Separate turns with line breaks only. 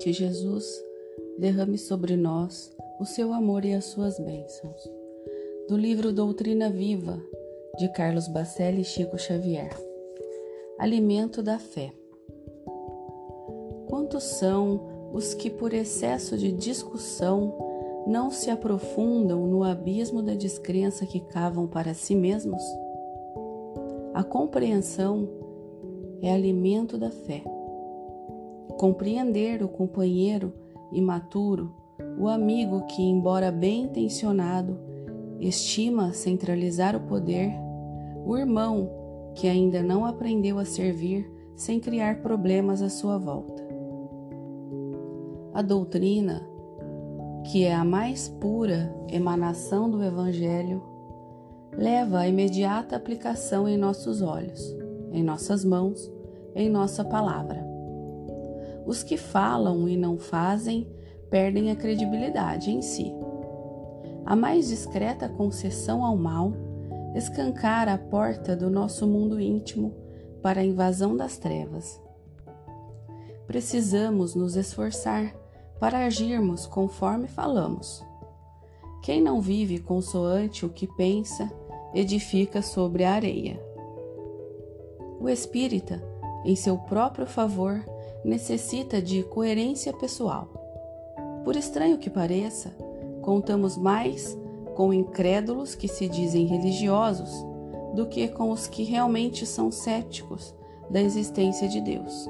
Que Jesus derrame sobre nós o seu amor e as suas bênçãos. Do livro Doutrina Viva, de Carlos Bacelli e Chico Xavier. Alimento da fé. Quantos são os que, por excesso de discussão, não se aprofundam no abismo da descrença que cavam para si mesmos? A compreensão é alimento da fé. Compreender o companheiro imaturo, o amigo que, embora bem intencionado, estima centralizar o poder, o irmão que ainda não aprendeu a servir sem criar problemas à sua volta. A doutrina, que é a mais pura emanação do Evangelho, leva a imediata aplicação em nossos olhos, em nossas mãos, em nossa palavra. Os que falam e não fazem perdem a credibilidade em si. A mais discreta concessão ao mal escancara a porta do nosso mundo íntimo para a invasão das trevas. Precisamos nos esforçar para agirmos conforme falamos. Quem não vive consoante o que pensa, edifica sobre a areia. O espírita, em seu próprio favor, necessita de coerência pessoal. Por estranho que pareça, contamos mais com incrédulos que se dizem religiosos do que com os que realmente são céticos da existência de Deus.